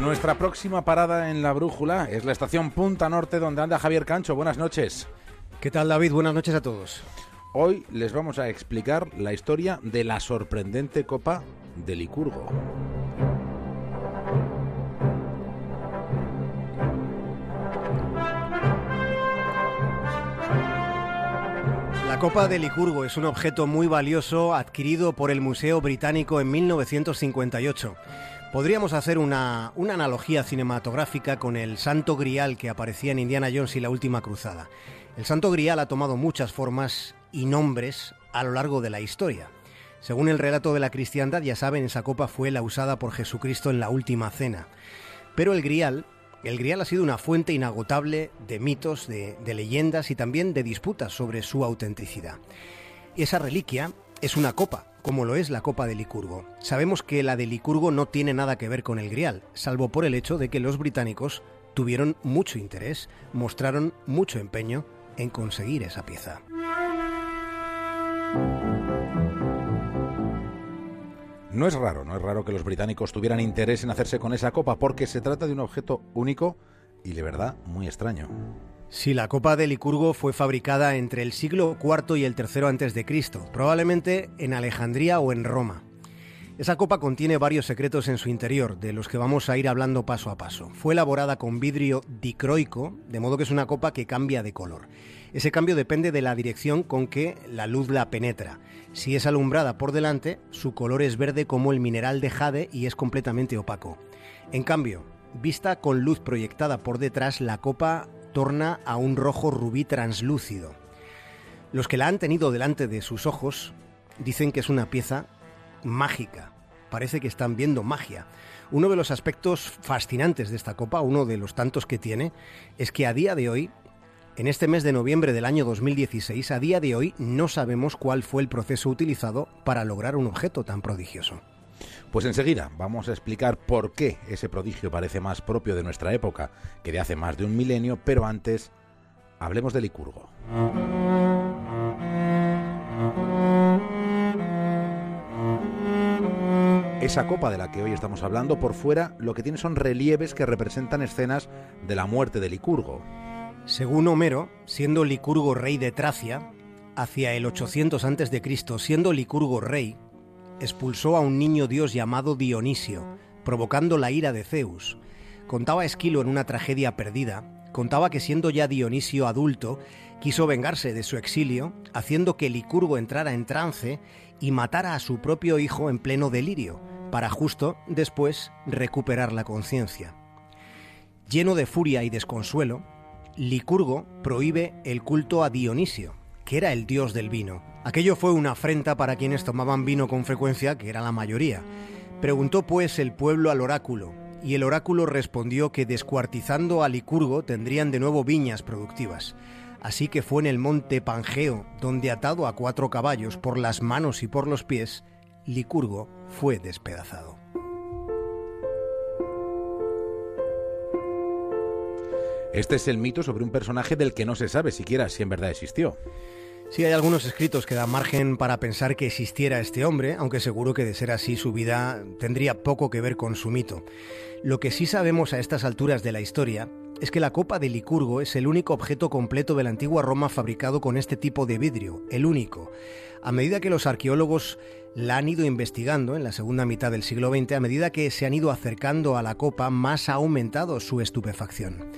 Nuestra próxima parada en la brújula es la estación Punta Norte donde anda Javier Cancho. Buenas noches. ¿Qué tal David? Buenas noches a todos. Hoy les vamos a explicar la historia de la sorprendente Copa de Licurgo. La Copa de Licurgo es un objeto muy valioso adquirido por el Museo Británico en 1958. Podríamos hacer una, una, analogía cinematográfica con el Santo Grial que aparecía en Indiana Jones y la Última Cruzada. El Santo Grial ha tomado muchas formas y nombres a lo largo de la historia. Según el relato de la cristiandad, ya saben, esa copa fue la usada por Jesucristo en la Última Cena. Pero el Grial el Grial ha sido una fuente inagotable de mitos, de, leyendas y también de disputas sobre su autenticidad. Esa reliquia es una copa, como lo es la copa de Licurgo. Sabemos que la de Licurgo no tiene nada que ver con el Grial, salvo por el hecho de que los británicos tuvieron mucho interés, mostraron mucho empeño en conseguir esa pieza. No es raro, no es raro que los británicos tuvieran interés en hacerse con esa copa porque se trata de un objeto único y de verdad muy extraño. Sí, la copa de Licurgo fue fabricada entre el siglo IV y el III antes de Cristo, probablemente en Alejandría o en Roma. Esa copa contiene varios secretos en su interior, de los que vamos a ir hablando paso a paso. Fue elaborada con vidrio dicroico, de modo que es una copa que cambia de color. Ese cambio depende de la dirección con que la luz la penetra. Si es alumbrada por delante, su color es verde como el mineral de jade y es completamente opaco. En cambio, vista con luz proyectada por detrás, la copa torna a un rojo rubí translúcido. Los que la han tenido delante de sus ojos dicen que es una pieza mágica. Parece que están viendo magia. Uno de los aspectos fascinantes de esta copa, uno de los tantos que tiene, es que a día de hoy, en este mes de noviembre del año 2016, a día de hoy no sabemos cuál fue el proceso utilizado para lograr un objeto tan prodigioso. Pues enseguida vamos a explicar por qué ese prodigio parece más propio de nuestra época que de hace más de un milenio, pero antes hablemos de Licurgo. Esa copa de la que hoy estamos hablando, por fuera lo que tiene son relieves que representan escenas de la muerte de Licurgo. Según Homero, siendo Licurgo rey de Tracia, hacia el 800 a.C., siendo Licurgo rey, expulsó a un niño dios llamado Dionisio, provocando la ira de Zeus. Contaba Esquilo en una tragedia perdida, contaba que siendo ya Dionisio adulto, quiso vengarse de su exilio, haciendo que Licurgo entrara en trance y matara a su propio hijo en pleno delirio, para justo después recuperar la conciencia. Lleno de furia y desconsuelo, Licurgo prohíbe el culto a Dionisio, que era el dios del vino. Aquello fue una afrenta para quienes tomaban vino con frecuencia, que era la mayoría. Preguntó pues el pueblo al oráculo, y el oráculo respondió que descuartizando a Licurgo tendrían de nuevo viñas productivas. Así que fue en el monte Pangeo, donde atado a cuatro caballos por las manos y por los pies, Licurgo fue despedazado. Este es el mito sobre un personaje del que no se sabe siquiera si en verdad existió. Sí, hay algunos escritos que dan margen para pensar que existiera este hombre, aunque seguro que de ser así su vida tendría poco que ver con su mito. Lo que sí sabemos a estas alturas de la historia es que la copa de Licurgo es el único objeto completo de la antigua Roma fabricado con este tipo de vidrio, el único. A medida que los arqueólogos la han ido investigando en la segunda mitad del siglo XX, a medida que se han ido acercando a la copa, más ha aumentado su estupefacción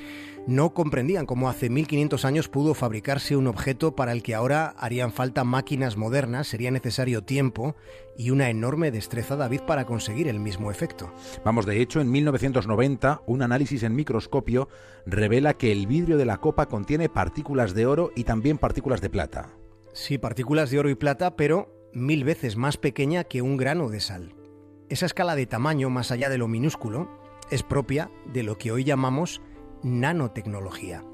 no comprendían cómo hace 1500 años pudo fabricarse un objeto para el que ahora harían falta máquinas modernas, sería necesario tiempo y una enorme destreza, David, para conseguir el mismo efecto. Vamos, de hecho, en 1990, un análisis en microscopio revela que el vidrio de la copa contiene partículas de oro y también partículas de plata. Sí, partículas de oro y plata, pero mil veces más pequeña que un grano de sal. Esa escala de tamaño, más allá de lo minúsculo, es propia de lo que hoy llamamos nanotecnología.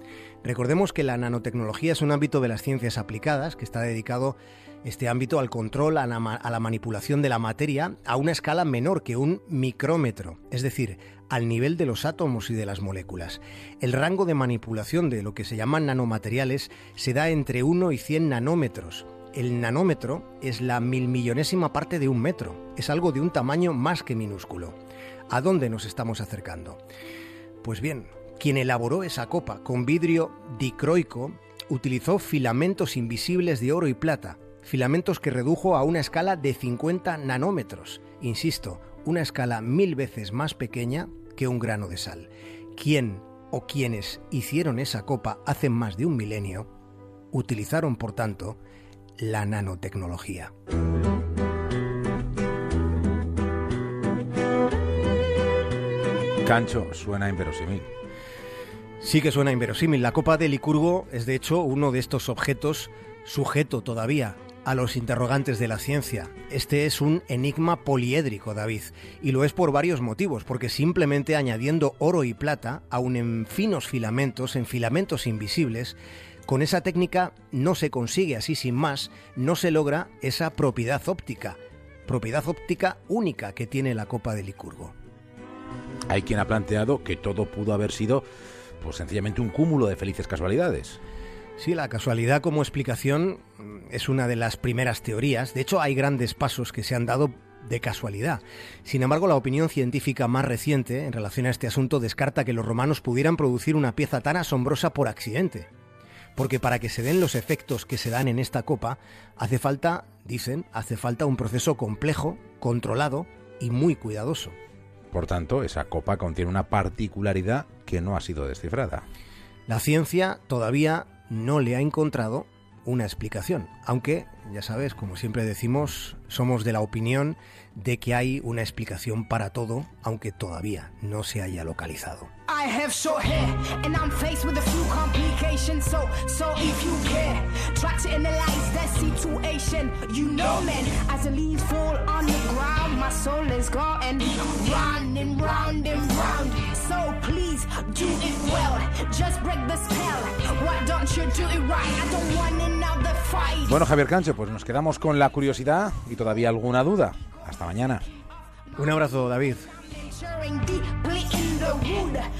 Recordemos que la nanotecnología es un ámbito de las ciencias aplicadas que está dedicado este ámbito al control, a la, manipulación de la materia a una escala menor que un micrómetro, es decir, al nivel de los átomos y de las moléculas. El rango de manipulación de lo que se llaman nanomateriales se da entre 1 y 100 nanómetros. El nanómetro es la milmillonésima parte de un metro, es algo de un tamaño más que minúsculo. ¿A dónde nos estamos acercando? Pues bien, quien elaboró esa copa con vidrio dicroico utilizó filamentos invisibles de oro y plata, filamentos que redujo a una escala de 50 nanómetros, insisto, una escala mil veces más pequeña que un grano de sal. ¿Quién o quienes hicieron esa copa hace más de un milenio utilizaron, por tanto, la nanotecnología. Cancho, suena inverosímil. Sí que suena inverosímil. La copa de Licurgo es de hecho uno de estos objetos sujeto todavía a los interrogantes de la ciencia. Este es un enigma poliédrico, David, y lo es por varios motivos, porque simplemente añadiendo oro y plata, aun en finos filamentos, en filamentos invisibles, con esa técnica no se consigue así sin más, no se logra esa propiedad óptica, propiedad óptica única que tiene la copa de Licurgo. Hay quien ha planteado que todo pudo haber sido pues sencillamente un cúmulo de felices casualidades. Sí, la casualidad como explicación es una de las primeras teorías. De hecho, hay grandes pasos que se han dado de casualidad. Sin embargo, la opinión científica más reciente en relación a este asunto descarta que los romanos pudieran producir una pieza tan asombrosa por accidente porque para que se den los efectos que se dan en esta copa, hace falta, dicen, hace falta un proceso complejo, controlado y muy cuidadoso. Por tanto, esa copa contiene una particularidad que no ha sido descifrada. La ciencia todavía no le ha encontrado una explicación, aunque, ya sabes, como siempre decimos, somos de la opinión de que hay una explicación para todo, aunque todavía no se haya localizado. Bueno, Javier Cancho, pues nos quedamos con la curiosidad y todavía alguna duda. Hasta mañana. Un abrazo, David.